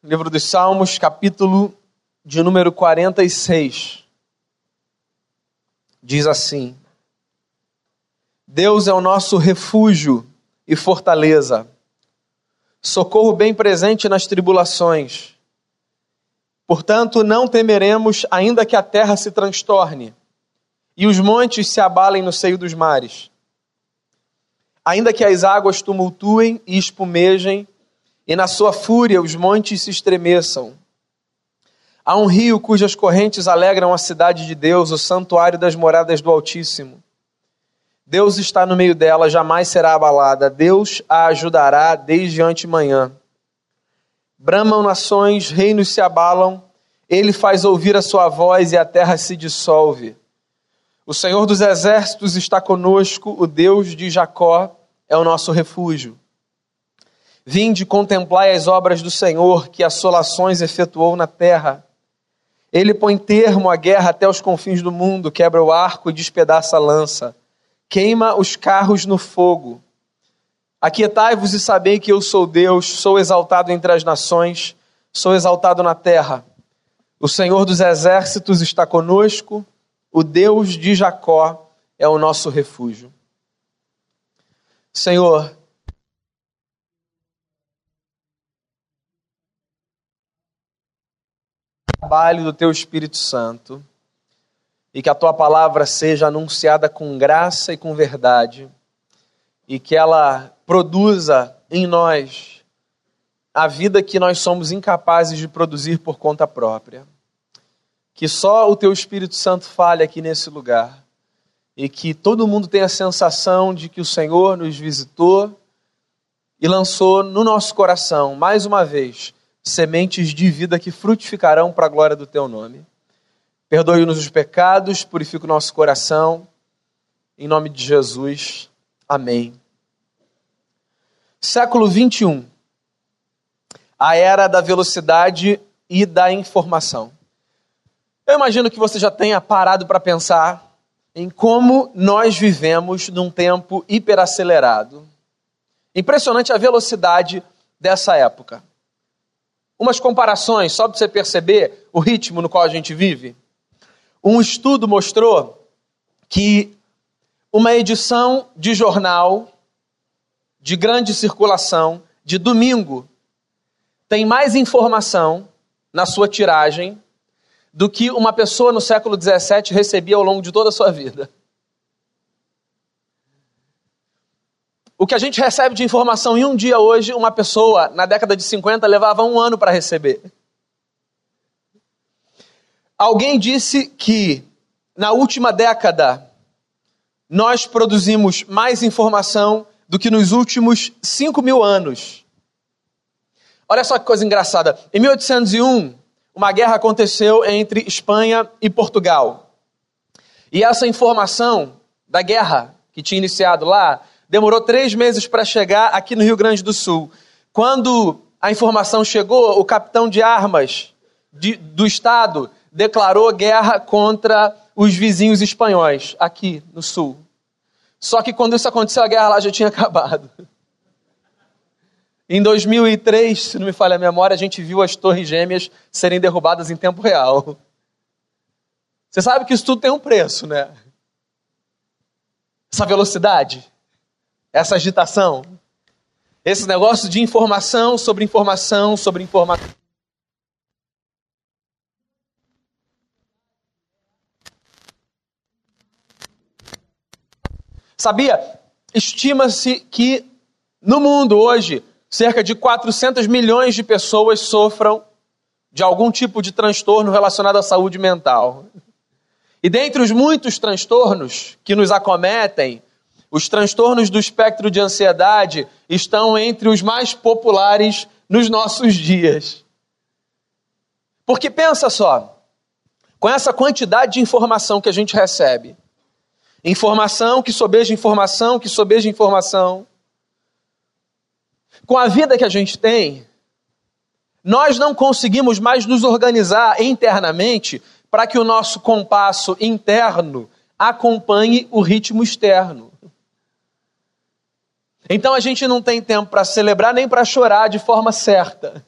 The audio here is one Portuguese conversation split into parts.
Livro dos Salmos, capítulo de número 46. Diz assim: Deus é o nosso refúgio e fortaleza, socorro bem presente nas tribulações. Portanto, não temeremos, ainda que a terra se transtorne e os montes se abalem no seio dos mares. Ainda que as águas tumultuem e espumejem, e na sua fúria os montes se estremeçam. Há um rio cujas correntes alegram a cidade de Deus, o santuário das moradas do Altíssimo. Deus está no meio dela, jamais será abalada. Deus a ajudará desde antemanhã. Bramam nações, reinos se abalam, ele faz ouvir a sua voz e a terra se dissolve. O Senhor dos exércitos está conosco, o Deus de Jacó é o nosso refúgio. Vinde contemplai as obras do Senhor, que assolações efetuou na terra. Ele põe termo à guerra até os confins do mundo, quebra o arco e despedaça a lança, queima os carros no fogo. Aquietai-vos e sabei que eu sou Deus, sou exaltado entre as nações, sou exaltado na terra. O Senhor dos exércitos está conosco, o Deus de Jacó é o nosso refúgio. Senhor, trabalho do teu Espírito Santo e que a tua palavra seja anunciada com graça e com verdade e que ela produza em nós a vida que nós somos incapazes de produzir por conta própria. Que só o teu Espírito Santo fale aqui nesse lugar e que todo mundo tenha a sensação de que o Senhor nos visitou e lançou no nosso coração, mais uma vez, sementes de vida que frutificarão para a glória do teu nome. Perdoe-nos os pecados, purifica o nosso coração. Em nome de Jesus. Amém. Século 21 a era da velocidade e da informação. Eu imagino que você já tenha parado para pensar em como nós vivemos num tempo hiperacelerado. Impressionante a velocidade dessa época. Umas comparações, só para você perceber o ritmo no qual a gente vive. Um estudo mostrou que uma edição de jornal de grande circulação de domingo tem mais informação na sua tiragem do que uma pessoa no século XVII recebia ao longo de toda a sua vida. O que a gente recebe de informação em um dia hoje, uma pessoa na década de 50 levava um ano para receber. Alguém disse que na última década nós produzimos mais informação do que nos últimos 5 mil anos. Olha só que coisa engraçada. Em 1801, uma guerra aconteceu entre Espanha e Portugal. E essa informação da guerra que tinha iniciado lá demorou três meses para chegar aqui no Rio Grande do Sul. Quando a informação chegou, o capitão de armas de, do estado declarou guerra contra os vizinhos espanhóis aqui no sul. Só que quando isso aconteceu, a guerra lá já tinha acabado. Em 2003, se não me falha a memória, a gente viu as torres gêmeas serem derrubadas em tempo real. Você sabe que isso tudo tem um preço, né? Essa velocidade, essa agitação, esse negócio de informação sobre informação sobre informação. Sabia? Estima-se que no mundo hoje cerca de 400 milhões de pessoas sofram de algum tipo de transtorno relacionado à saúde mental. E dentre os muitos transtornos que nos acometem, os transtornos do espectro de ansiedade estão entre os mais populares nos nossos dias. Porque pensa só, com essa quantidade de informação que a gente recebe, informação que sobeja informação, que sobeja informação, com a vida que a gente tem, nós não conseguimos mais nos organizar internamente para que o nosso compasso interno acompanhe o ritmo externo. Então a gente não tem tempo para celebrar nem para chorar de forma certa.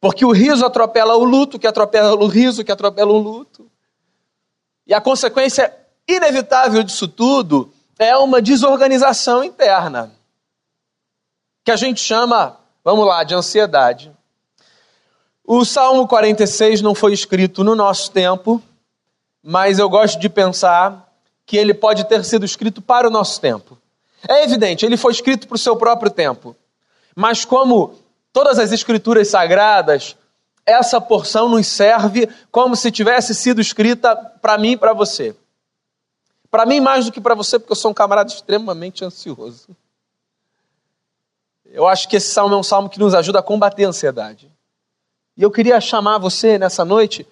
Porque o riso atropela o luto, que atropela o riso, que atropela o luto. E a consequência inevitável disso tudo é uma desorganização interna, que a gente chama, vamos lá, de ansiedade. O Salmo 46 não foi escrito no nosso tempo, mas eu gosto de pensar que ele pode ter sido escrito para o nosso tempo. É evidente, ele foi escrito para o seu próprio tempo. Mas como todas as escrituras sagradas, essa porção nos serve como se tivesse sido escrita para mim e para você. Para mim, mais do que para você, porque eu sou um camarada extremamente ansioso. Eu acho que esse salmo é um salmo que nos ajuda a combater a ansiedade. E eu queria chamar você nessa noite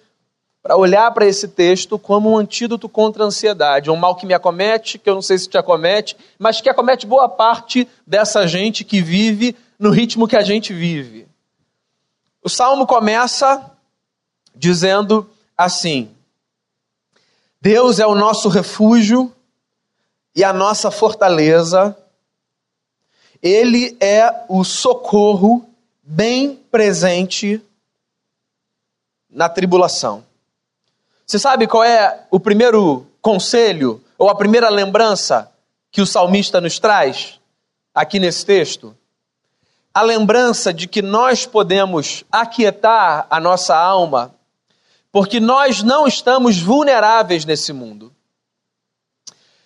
para olhar para esse texto como um antídoto contra a ansiedade, um mal que me acomete, que eu não sei se te acomete, mas que acomete boa parte dessa gente que vive no ritmo que a gente vive. O salmo começa dizendo assim: Deus é o nosso refúgio e a nossa fortaleza, Ele é o socorro bem presente na tribulação. Você sabe qual é o primeiro conselho ou a primeira lembrança que o salmista nos traz aqui nesse texto? A lembrança de que nós podemos aquietar a nossa alma porque nós não estamos vulneráveis nesse mundo.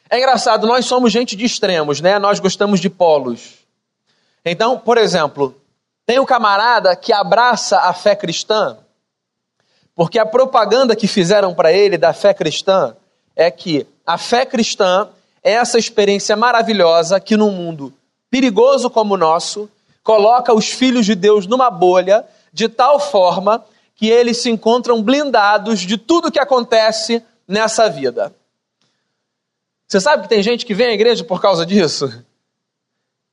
É engraçado, nós somos gente de extremos, né? Nós gostamos de polos. Então, por exemplo, tem um camarada que abraça a fé cristã, porque a propaganda que fizeram para ele da fé cristã é que a fé cristã é essa experiência maravilhosa que num mundo perigoso como o nosso, coloca os filhos de Deus numa bolha de tal forma que eles se encontram blindados de tudo que acontece nessa vida. Você sabe que tem gente que vem à igreja por causa disso?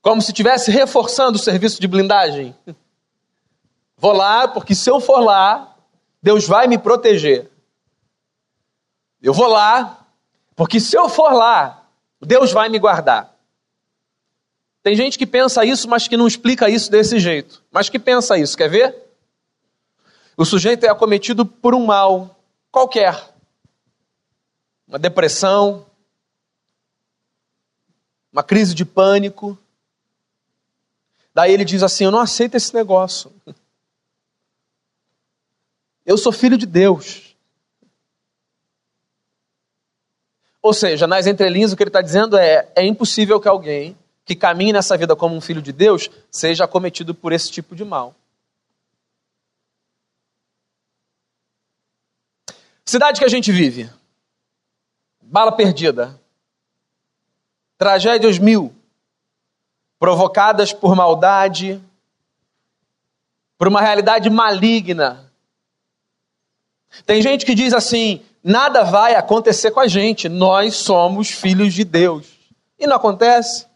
Como se estivesse reforçando o serviço de blindagem. Vou lá, porque se eu for lá, Deus vai me proteger. Eu vou lá, porque se eu for lá, Deus vai me guardar. Tem gente que pensa isso, mas que não explica isso desse jeito. Mas que pensa isso, quer ver? O sujeito é acometido por um mal qualquer. Uma depressão, uma crise de pânico. Daí ele diz assim: Eu não aceito esse negócio. Eu sou filho de Deus. Ou seja, nas entrelinhas, o que ele está dizendo é: é impossível que alguém que caminhe nessa vida como um filho de Deus seja acometido por esse tipo de mal. Cidade que a gente vive. Bala perdida. Tragédias mil. Provocadas por maldade, por uma realidade maligna. Tem gente que diz assim: nada vai acontecer com a gente, nós somos filhos de Deus. E não acontece.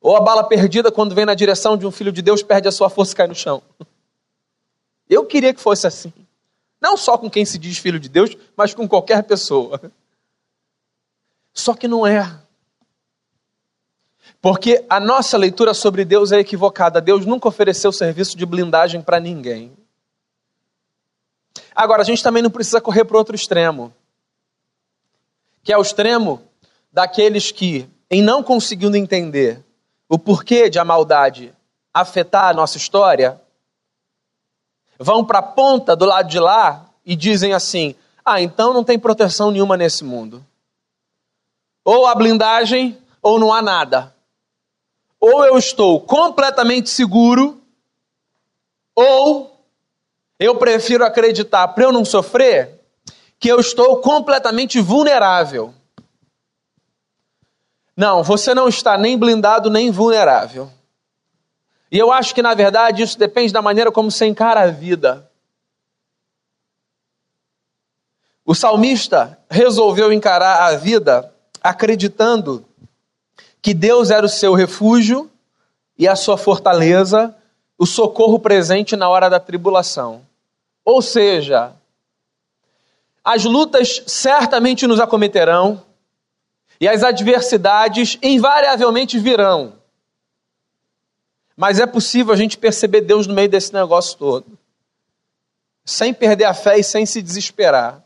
Ou a bala perdida, quando vem na direção de um filho de Deus, perde a sua força e cai no chão. Eu queria que fosse assim. Não só com quem se diz filho de Deus, mas com qualquer pessoa. Só que não é. Porque a nossa leitura sobre Deus é equivocada. Deus nunca ofereceu serviço de blindagem para ninguém. Agora, a gente também não precisa correr para outro extremo, que é o extremo daqueles que, em não conseguindo entender o porquê de a maldade afetar a nossa história, vão para a ponta do lado de lá e dizem assim: ah, então não tem proteção nenhuma nesse mundo. Ou há blindagem, ou não há nada. Ou eu estou completamente seguro, ou eu prefiro acreditar, para eu não sofrer, que eu estou completamente vulnerável. Não, você não está nem blindado nem vulnerável. E eu acho que, na verdade, isso depende da maneira como você encara a vida. O salmista resolveu encarar a vida acreditando que Deus era o seu refúgio e a sua fortaleza, o socorro presente na hora da tribulação. Ou seja, as lutas certamente nos acometerão e as adversidades invariavelmente virão. Mas é possível a gente perceber Deus no meio desse negócio todo, sem perder a fé e sem se desesperar.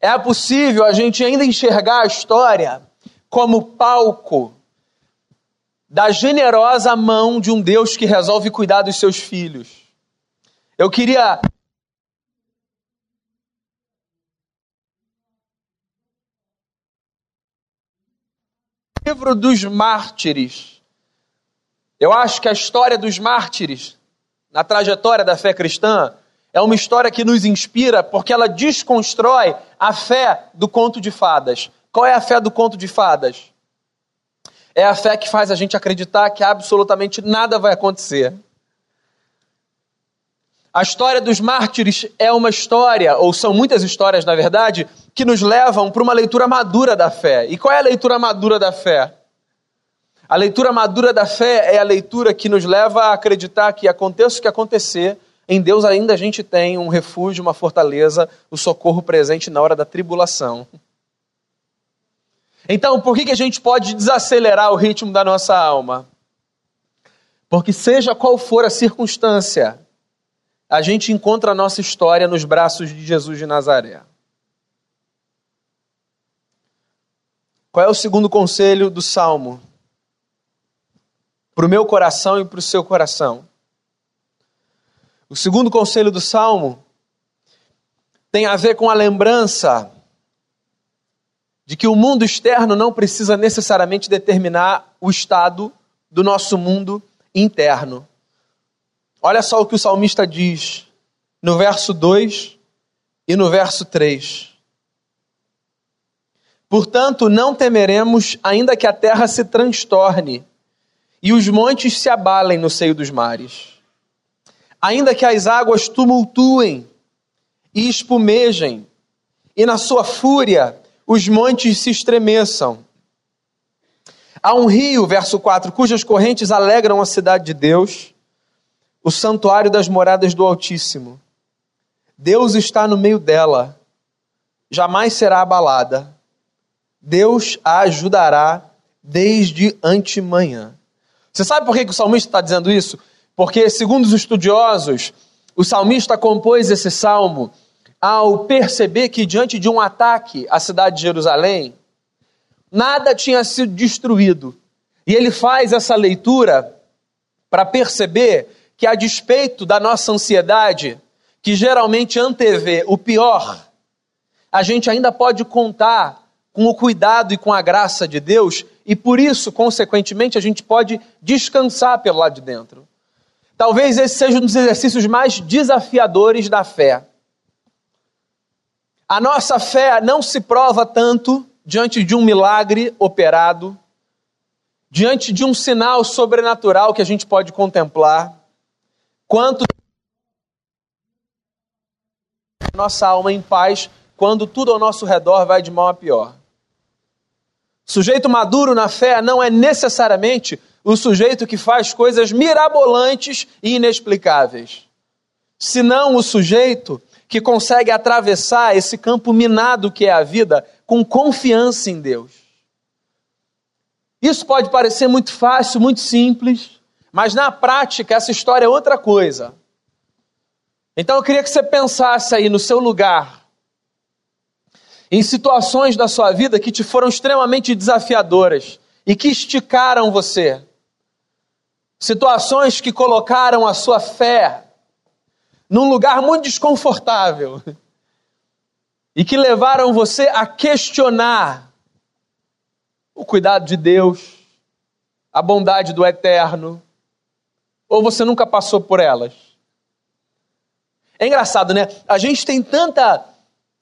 É possível a gente ainda enxergar a história como palco da generosa mão de um Deus que resolve cuidar dos seus filhos. Eu queria livro dos mártires. Eu acho que a história dos mártires, na trajetória da fé cristã, é uma história que nos inspira porque ela desconstrói a fé do conto de fadas. Qual é a fé do conto de fadas? É a fé que faz a gente acreditar que absolutamente nada vai acontecer. A história dos mártires é uma história, ou são muitas histórias, na verdade, que nos levam para uma leitura madura da fé. E qual é a leitura madura da fé? A leitura madura da fé é a leitura que nos leva a acreditar que aconteça o que acontecer, em Deus ainda a gente tem um refúgio, uma fortaleza, o socorro presente na hora da tribulação. Então, por que, que a gente pode desacelerar o ritmo da nossa alma? Porque, seja qual for a circunstância, a gente encontra a nossa história nos braços de Jesus de Nazaré. Qual é o segundo conselho do Salmo? Para o meu coração e para o seu coração. O segundo conselho do Salmo tem a ver com a lembrança de que o mundo externo não precisa necessariamente determinar o estado do nosso mundo interno. Olha só o que o salmista diz no verso 2 e no verso 3. Portanto, não temeremos, ainda que a terra se transtorne e os montes se abalem no seio dos mares. Ainda que as águas tumultuem e espumejem, e na sua fúria os montes se estremeçam. Há um rio, verso 4, cujas correntes alegram a cidade de Deus, o santuário das moradas do Altíssimo. Deus está no meio dela, jamais será abalada. Deus a ajudará desde antemanhã. Você sabe por que, que o salmista está dizendo isso? Porque, segundo os estudiosos, o salmista compôs esse salmo ao perceber que, diante de um ataque à cidade de Jerusalém, nada tinha sido destruído. E ele faz essa leitura para perceber que, a despeito da nossa ansiedade, que geralmente antevê o pior, a gente ainda pode contar com o cuidado e com a graça de Deus, e por isso, consequentemente, a gente pode descansar pelo lado de dentro. Talvez esse seja um dos exercícios mais desafiadores da fé. A nossa fé não se prova tanto diante de um milagre operado, diante de um sinal sobrenatural que a gente pode contemplar, quanto nossa alma em paz quando tudo ao nosso redor vai de mal a pior. Sujeito maduro na fé não é necessariamente o sujeito que faz coisas mirabolantes e inexplicáveis, senão o sujeito que consegue atravessar esse campo minado que é a vida com confiança em Deus. Isso pode parecer muito fácil, muito simples, mas na prática essa história é outra coisa. Então eu queria que você pensasse aí no seu lugar, em situações da sua vida que te foram extremamente desafiadoras e que esticaram você. Situações que colocaram a sua fé num lugar muito desconfortável e que levaram você a questionar o cuidado de Deus, a bondade do eterno, ou você nunca passou por elas? É engraçado, né? A gente tem tanta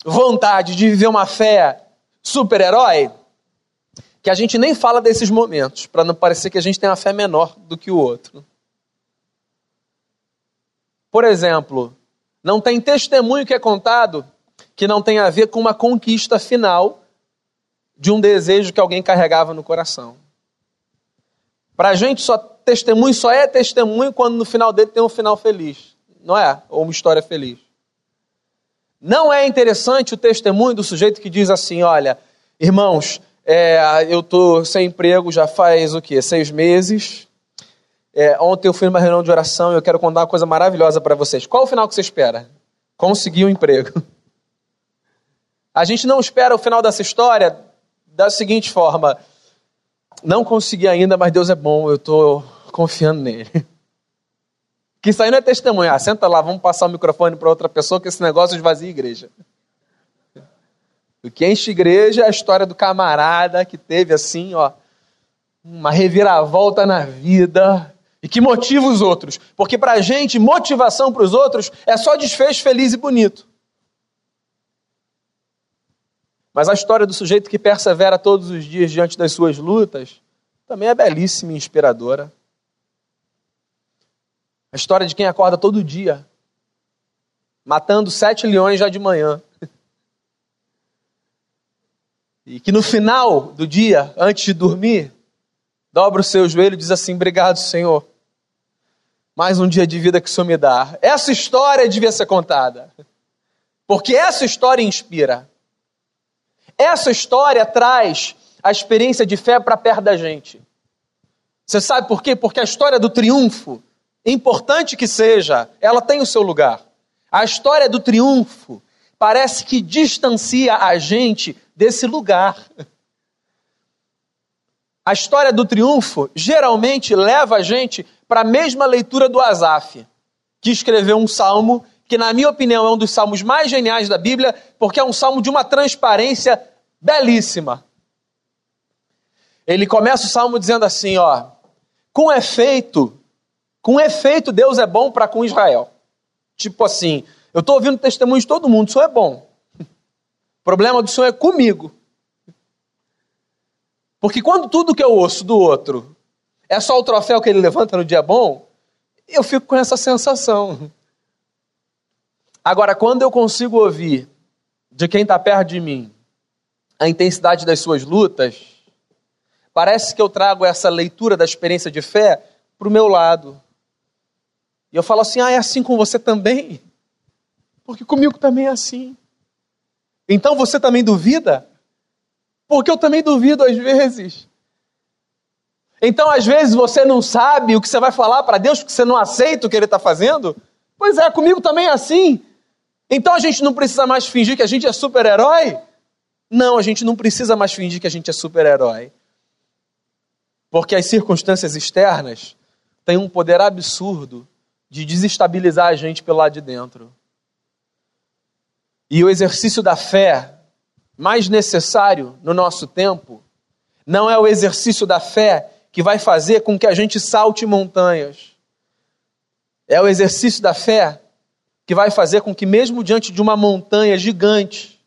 vontade de viver uma fé super-herói que a gente nem fala desses momentos, para não parecer que a gente tem uma fé menor do que o outro. Por exemplo, não tem testemunho que é contado que não tem a ver com uma conquista final de um desejo que alguém carregava no coração. Para a gente, só testemunho só é testemunho quando no final dele tem um final feliz, não é? Ou uma história feliz. Não é interessante o testemunho do sujeito que diz assim: olha, irmãos, é, eu estou sem emprego já faz o quê? Seis meses. É, ontem eu fui numa reunião de oração e eu quero contar uma coisa maravilhosa para vocês. Qual o final que você espera? Conseguir um emprego. A gente não espera o final dessa história da seguinte forma: não consegui ainda, mas Deus é bom, eu estou confiando nele. Que isso aí não é testemunhar. Ah, senta lá, vamos passar o microfone para outra pessoa, que esse negócio esvazia a igreja. O que enche igreja é a história do camarada que teve assim, ó, uma reviravolta na vida e que motiva os outros. Porque para a gente, motivação para os outros é só desfecho feliz e bonito. Mas a história do sujeito que persevera todos os dias diante das suas lutas também é belíssima e inspiradora. A história de quem acorda todo dia, matando sete leões já de manhã. E que no final do dia, antes de dormir, dobra o seu joelho e diz assim: Obrigado, Senhor. Mais um dia de vida que o Senhor me dá. Essa história devia ser contada. Porque essa história inspira. Essa história traz a experiência de fé para perto da gente. Você sabe por quê? Porque a história do triunfo importante que seja, ela tem o seu lugar. A história do triunfo parece que distancia a gente desse lugar. A história do triunfo geralmente leva a gente para a mesma leitura do Asaf, que escreveu um salmo que, na minha opinião, é um dos salmos mais geniais da Bíblia, porque é um salmo de uma transparência belíssima. Ele começa o salmo dizendo assim: ó, com efeito, com efeito, Deus é bom para com Israel. Tipo assim, eu estou ouvindo testemunho de todo mundo, o senhor é bom. O problema do senhor é comigo. Porque quando tudo que eu ouço do outro é só o troféu que ele levanta no dia bom, eu fico com essa sensação. Agora, quando eu consigo ouvir de quem está perto de mim a intensidade das suas lutas, parece que eu trago essa leitura da experiência de fé para o meu lado. E eu falo assim: ah, é assim com você também? Porque comigo também é assim. Então você também duvida? Porque eu também duvido às vezes. Então, às vezes, você não sabe o que você vai falar para Deus porque você não aceita o que Ele está fazendo? Pois é, comigo também é assim. Então a gente não precisa mais fingir que a gente é super-herói? Não, a gente não precisa mais fingir que a gente é super-herói. Porque as circunstâncias externas têm um poder absurdo de desestabilizar a gente pelo lado de dentro. E o exercício da fé mais necessário no nosso tempo não é o exercício da fé que vai fazer com que a gente salte montanhas. É o exercício da fé que vai fazer com que, mesmo diante de uma montanha gigante,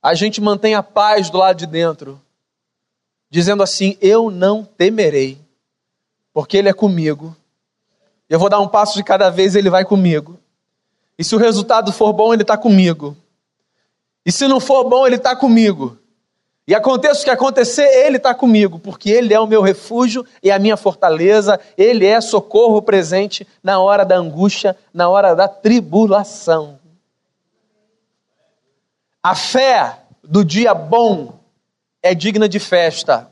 a gente mantenha a paz do lado de dentro, dizendo assim: Eu não temerei, porque Ele é comigo eu vou dar um passo de cada vez, ele vai comigo. E se o resultado for bom, ele está comigo. E se não for bom, ele está comigo. E aconteça o que acontecer, ele está comigo, porque ele é o meu refúgio e a minha fortaleza, ele é socorro presente na hora da angústia, na hora da tribulação. A fé do dia bom é digna de festa.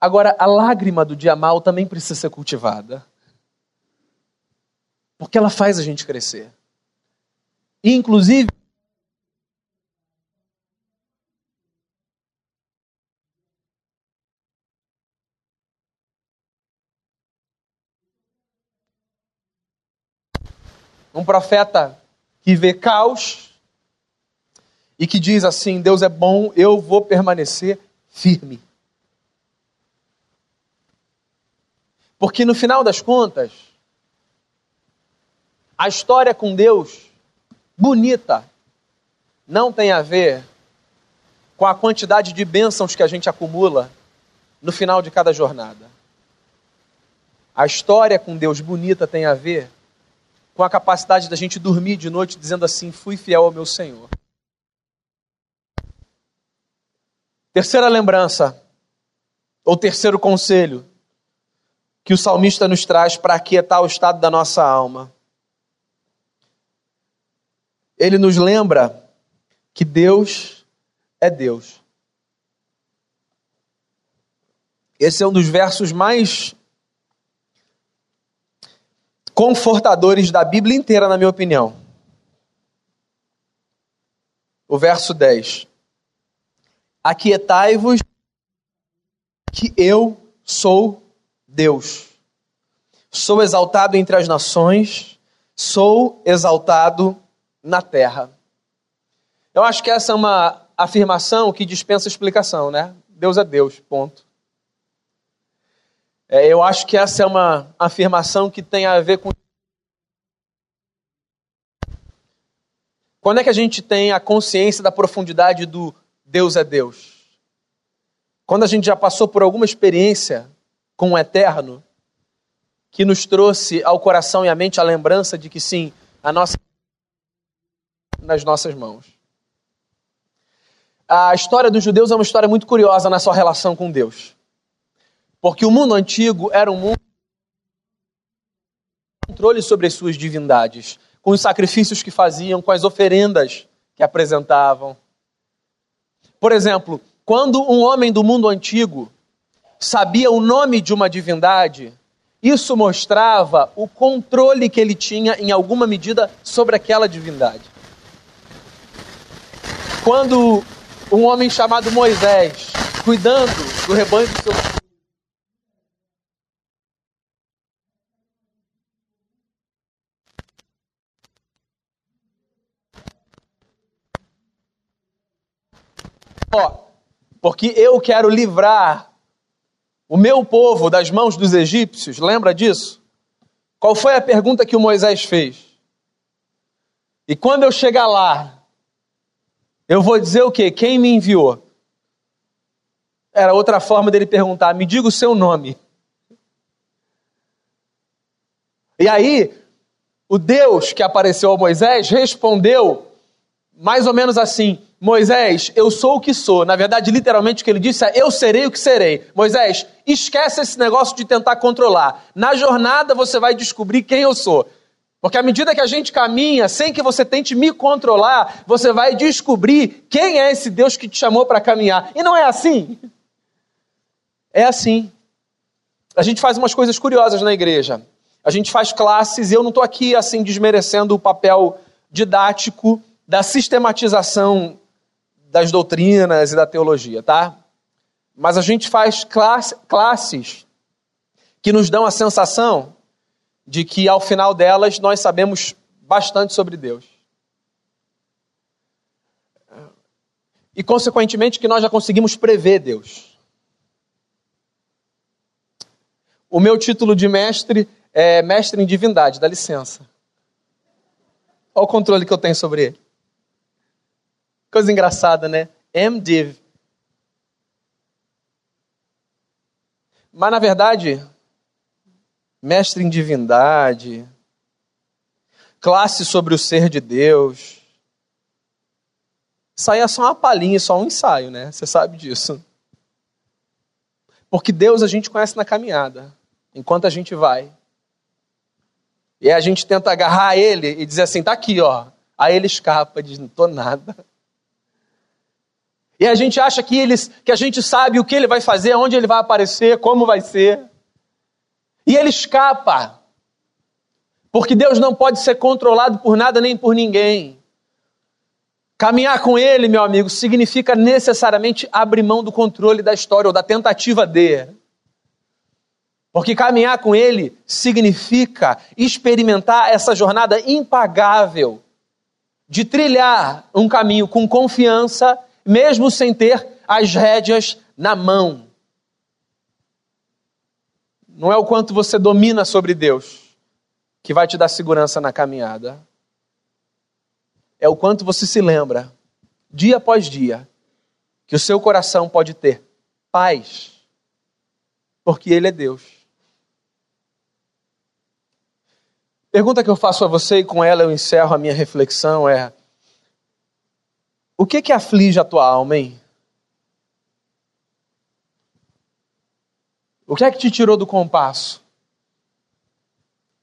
Agora, a lágrima do dia mal também precisa ser cultivada. Porque ela faz a gente crescer. E, inclusive, um profeta que vê caos e que diz assim: Deus é bom, eu vou permanecer firme. Porque no final das contas, a história com Deus, bonita, não tem a ver com a quantidade de bênçãos que a gente acumula no final de cada jornada. A história com Deus bonita tem a ver com a capacidade da gente dormir de noite dizendo assim: fui fiel ao meu Senhor. Terceira lembrança, ou terceiro conselho, que o salmista nos traz para aquietar o estado da nossa alma. Ele nos lembra que Deus é Deus. Esse é um dos versos mais confortadores da Bíblia inteira, na minha opinião. O verso 10. Aquietai-vos que eu sou Deus. Sou exaltado entre as nações, sou exaltado na terra. Eu acho que essa é uma afirmação que dispensa explicação, né? Deus é Deus, ponto. É, eu acho que essa é uma afirmação que tem a ver com. Quando é que a gente tem a consciência da profundidade do Deus é Deus? Quando a gente já passou por alguma experiência com o eterno, que nos trouxe ao coração e à mente a lembrança de que sim, a nossa nas nossas mãos. A história dos judeus é uma história muito curiosa na sua relação com Deus. Porque o mundo antigo era um mundo controle sobre as suas divindades, com os sacrifícios que faziam, com as oferendas que apresentavam. Por exemplo, quando um homem do mundo antigo sabia o nome de uma divindade, isso mostrava o controle que ele tinha, em alguma medida, sobre aquela divindade. Quando um homem chamado Moisés, cuidando do rebanho do seu Ó, porque eu quero livrar o meu povo das mãos dos egípcios, lembra disso? Qual foi a pergunta que o Moisés fez? E quando eu chegar lá, eu vou dizer o quê? Quem me enviou? Era outra forma dele perguntar: me diga o seu nome. E aí, o Deus que apareceu a Moisés respondeu mais ou menos assim: Moisés, eu sou o que sou. Na verdade, literalmente o que ele disse é: eu serei o que serei. Moisés, esquece esse negócio de tentar controlar. Na jornada você vai descobrir quem eu sou. Porque à medida que a gente caminha, sem que você tente me controlar, você vai descobrir quem é esse Deus que te chamou para caminhar. E não é assim. É assim. A gente faz umas coisas curiosas na igreja. A gente faz classes, e eu não estou aqui assim desmerecendo o papel didático da sistematização das doutrinas e da teologia, tá? Mas a gente faz classe, classes que nos dão a sensação de que ao final delas nós sabemos bastante sobre Deus. E, consequentemente, que nós já conseguimos prever Deus. O meu título de mestre é Mestre em Divindade, dá licença. Olha o controle que eu tenho sobre ele. Coisa engraçada, né? MDiv. Mas na verdade, mestre em divindade, classe sobre o ser de Deus. Isso aí é só uma palhinha, só um ensaio, né? Você sabe disso. Porque Deus a gente conhece na caminhada, enquanto a gente vai. E a gente tenta agarrar ele e dizer assim: tá aqui, ó. Aí ele escapa, diz: não tô nada. E a gente acha que, eles, que a gente sabe o que ele vai fazer, onde ele vai aparecer, como vai ser. E ele escapa. Porque Deus não pode ser controlado por nada nem por ninguém. Caminhar com ele, meu amigo, significa necessariamente abrir mão do controle da história ou da tentativa de. Porque caminhar com ele significa experimentar essa jornada impagável de trilhar um caminho com confiança mesmo sem ter as rédeas na mão. Não é o quanto você domina sobre Deus que vai te dar segurança na caminhada. É o quanto você se lembra, dia após dia, que o seu coração pode ter paz, porque Ele é Deus. Pergunta que eu faço a você e com ela eu encerro a minha reflexão é: o que que aflige a tua alma, hein? O que é que te tirou do compasso?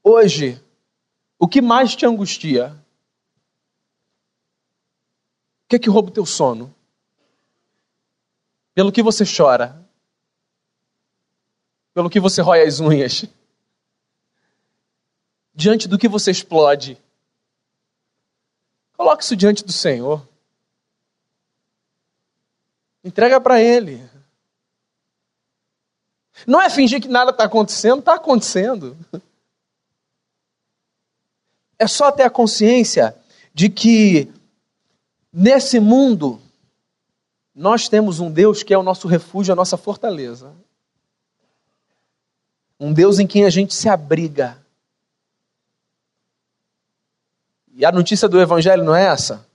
Hoje, o que mais te angustia? O que é que rouba o teu sono? Pelo que você chora? pelo que você rói as unhas, diante do que você explode. Coloque isso diante do Senhor. Entrega para Ele. Não é fingir que nada está acontecendo, está acontecendo. É só ter a consciência de que nesse mundo nós temos um Deus que é o nosso refúgio, a nossa fortaleza. Um Deus em quem a gente se abriga. E a notícia do Evangelho não é essa?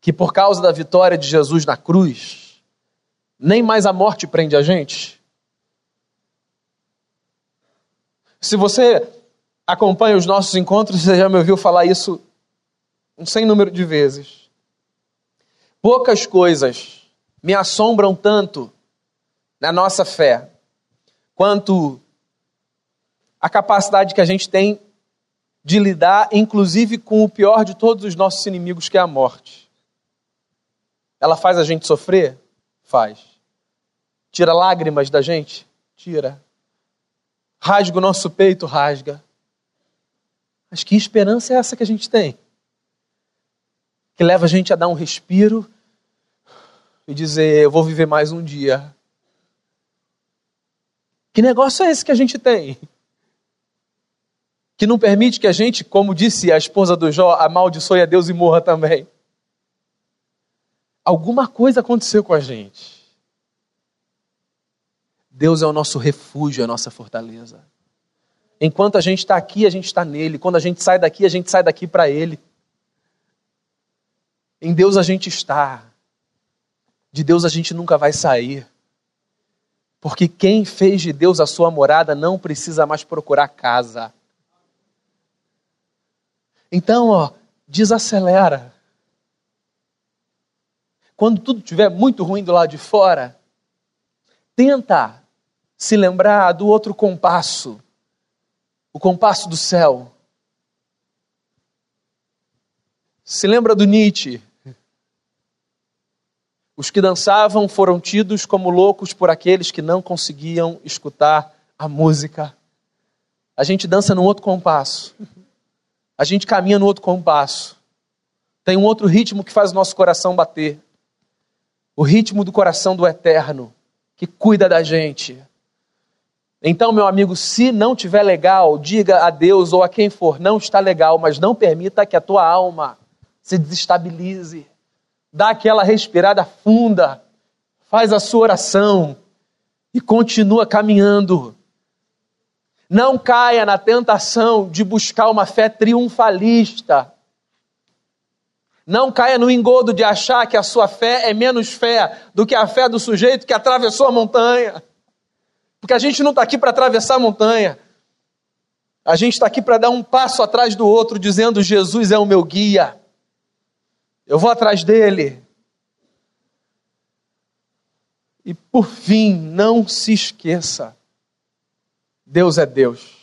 Que por causa da vitória de Jesus na cruz, nem mais a morte prende a gente? Se você acompanha os nossos encontros, você já me ouviu falar isso um sem número de vezes. Poucas coisas me assombram tanto na nossa fé quanto a capacidade que a gente tem de lidar, inclusive, com o pior de todos os nossos inimigos, que é a morte. Ela faz a gente sofrer? Faz. Tira lágrimas da gente? Tira. Rasga o nosso peito? Rasga. Mas que esperança é essa que a gente tem? que leva a gente a dar um respiro e dizer: Eu vou viver mais um dia. Que negócio é esse que a gente tem? Que não permite que a gente, como disse a esposa do Jó, amaldiçoe a Deus e morra também. Alguma coisa aconteceu com a gente. Deus é o nosso refúgio, a nossa fortaleza. Enquanto a gente está aqui, a gente está nele. Quando a gente sai daqui, a gente sai daqui para ele. Em Deus a gente está. De Deus a gente nunca vai sair. Porque quem fez de Deus a sua morada não precisa mais procurar casa. Então, ó, desacelera. Quando tudo estiver muito ruim do lado de fora, tenta se lembrar do outro compasso, o compasso do céu. Se lembra do Nietzsche? Os que dançavam foram tidos como loucos por aqueles que não conseguiam escutar a música. A gente dança num outro compasso. A gente caminha no outro compasso. Tem um outro ritmo que faz o nosso coração bater. O ritmo do coração do eterno, que cuida da gente. Então, meu amigo, se não tiver legal, diga a Deus ou a quem for, não está legal, mas não permita que a tua alma se desestabilize dá aquela respirada funda, faz a sua oração e continua caminhando. Não caia na tentação de buscar uma fé triunfalista. Não caia no engodo de achar que a sua fé é menos fé do que a fé do sujeito que atravessou a montanha. Porque a gente não está aqui para atravessar a montanha. A gente está aqui para dar um passo atrás do outro, dizendo: Jesus é o meu guia. Eu vou atrás dele. E por fim, não se esqueça: Deus é Deus.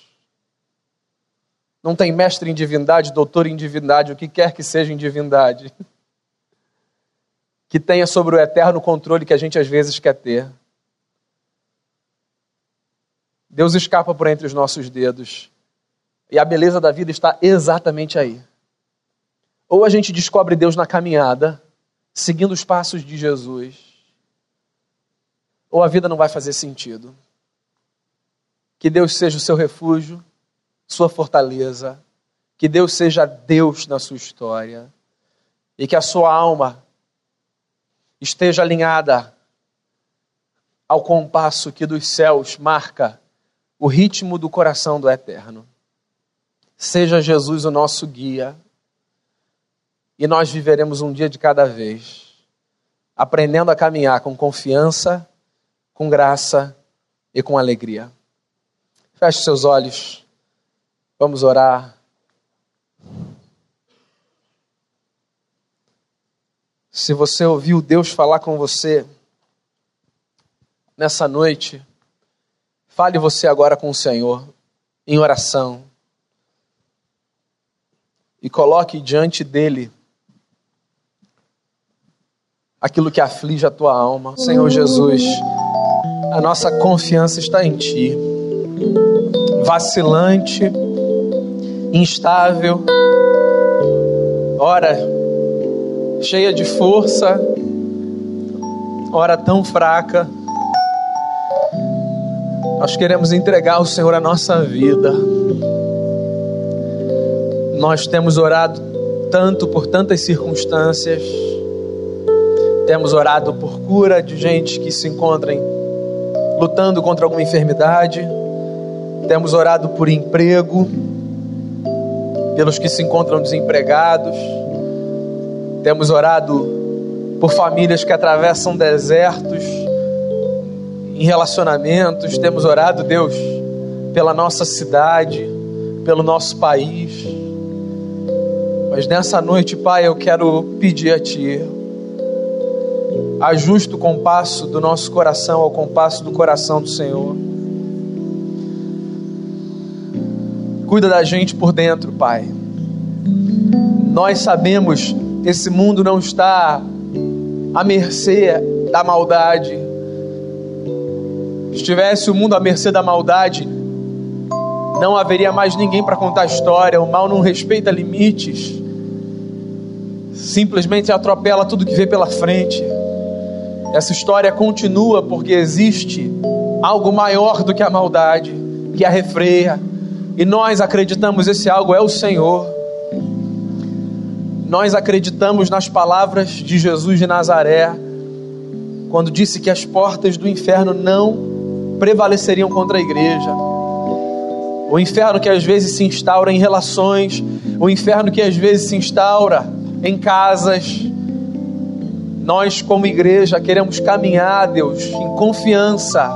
Não tem mestre em divindade, doutor em divindade, o que quer que seja em divindade, que tenha sobre o eterno controle que a gente às vezes quer ter. Deus escapa por entre os nossos dedos. E a beleza da vida está exatamente aí. Ou a gente descobre Deus na caminhada, seguindo os passos de Jesus, ou a vida não vai fazer sentido. Que Deus seja o seu refúgio, sua fortaleza, que Deus seja Deus na sua história e que a sua alma esteja alinhada ao compasso que dos céus marca o ritmo do coração do eterno. Seja Jesus o nosso guia e nós viveremos um dia de cada vez, aprendendo a caminhar com confiança, com graça e com alegria. Feche seus olhos, vamos orar. Se você ouviu Deus falar com você nessa noite, fale você agora com o Senhor em oração e coloque diante dele aquilo que aflige a tua alma. Senhor Jesus, a nossa confiança está em Ti. Vacilante, instável, ora cheia de força, ora tão fraca. Nós queremos entregar ao Senhor a nossa vida. Nós temos orado tanto por tantas circunstâncias, temos orado por cura de gente que se encontrem lutando contra alguma enfermidade, temos orado por emprego, pelos que se encontram desempregados, temos orado por famílias que atravessam desertos em relacionamentos, temos orado, Deus, pela nossa cidade, pelo nosso país. Mas nessa noite, Pai, eu quero pedir a Ti, ajuste o compasso do nosso coração ao compasso do coração do Senhor. Cuida da gente por dentro, Pai. Nós sabemos esse mundo não está à mercê da maldade. Se estivesse o mundo à mercê da maldade, não haveria mais ninguém para contar a história. O mal não respeita limites, simplesmente atropela tudo que vê pela frente. Essa história continua porque existe algo maior do que a maldade, que a refreia, e nós acreditamos esse algo é o Senhor. Nós acreditamos nas palavras de Jesus de Nazaré, quando disse que as portas do inferno não prevaleceriam contra a igreja. O inferno que às vezes se instaura em relações, o inferno que às vezes se instaura em casas. Nós, como igreja, queremos caminhar, Deus, em confiança.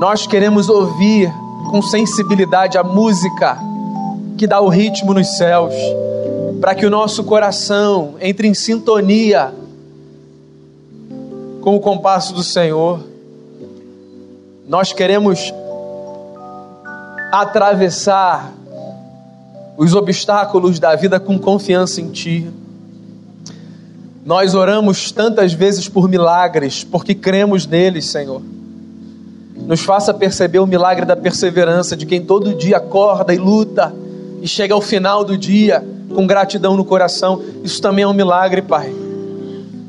Nós queremos ouvir com sensibilidade a música que dá o ritmo nos céus para que o nosso coração entre em sintonia com o compasso do Senhor. Nós queremos atravessar os obstáculos da vida com confiança em Ti. Nós oramos tantas vezes por milagres, porque cremos neles, Senhor. Nos faça perceber o milagre da perseverança de quem todo dia acorda e luta e chega ao final do dia com gratidão no coração. Isso também é um milagre, Pai.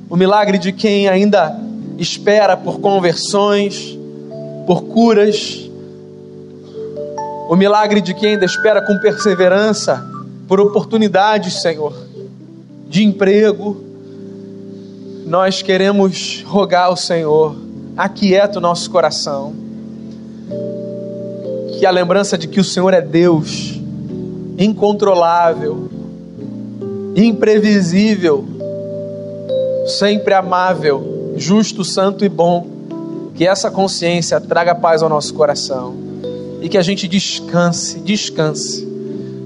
O milagre de quem ainda espera por conversões, por curas. O milagre de quem ainda espera com perseverança por oportunidades, Senhor, de emprego. Nós queremos rogar ao Senhor, aquieta o nosso coração. Que a lembrança de que o Senhor é Deus, incontrolável, imprevisível, sempre amável, justo, santo e bom. Que essa consciência traga paz ao nosso coração e que a gente descanse, descanse.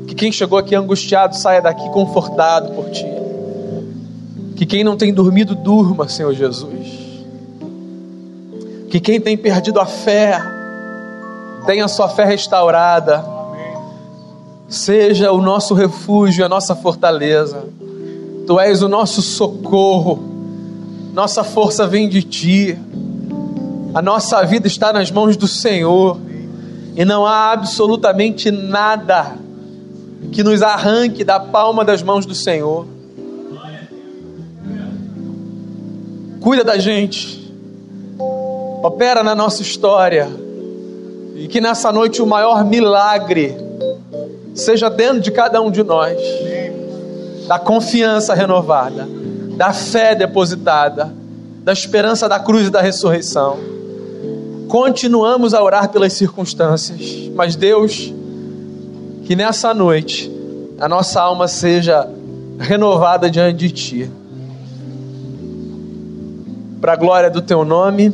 Que quem chegou aqui angustiado saia daqui confortado por Ti. Que quem não tem dormido, durma, Senhor Jesus. Que quem tem perdido a fé, tenha a sua fé restaurada. Seja o nosso refúgio, a nossa fortaleza. Tu és o nosso socorro, nossa força vem de ti, a nossa vida está nas mãos do Senhor, e não há absolutamente nada que nos arranque da palma das mãos do Senhor. Cuida da gente, opera na nossa história, e que nessa noite o maior milagre seja dentro de cada um de nós, da confiança renovada, da fé depositada, da esperança da cruz e da ressurreição. Continuamos a orar pelas circunstâncias, mas Deus, que nessa noite a nossa alma seja renovada diante de Ti. Para a glória do Teu nome,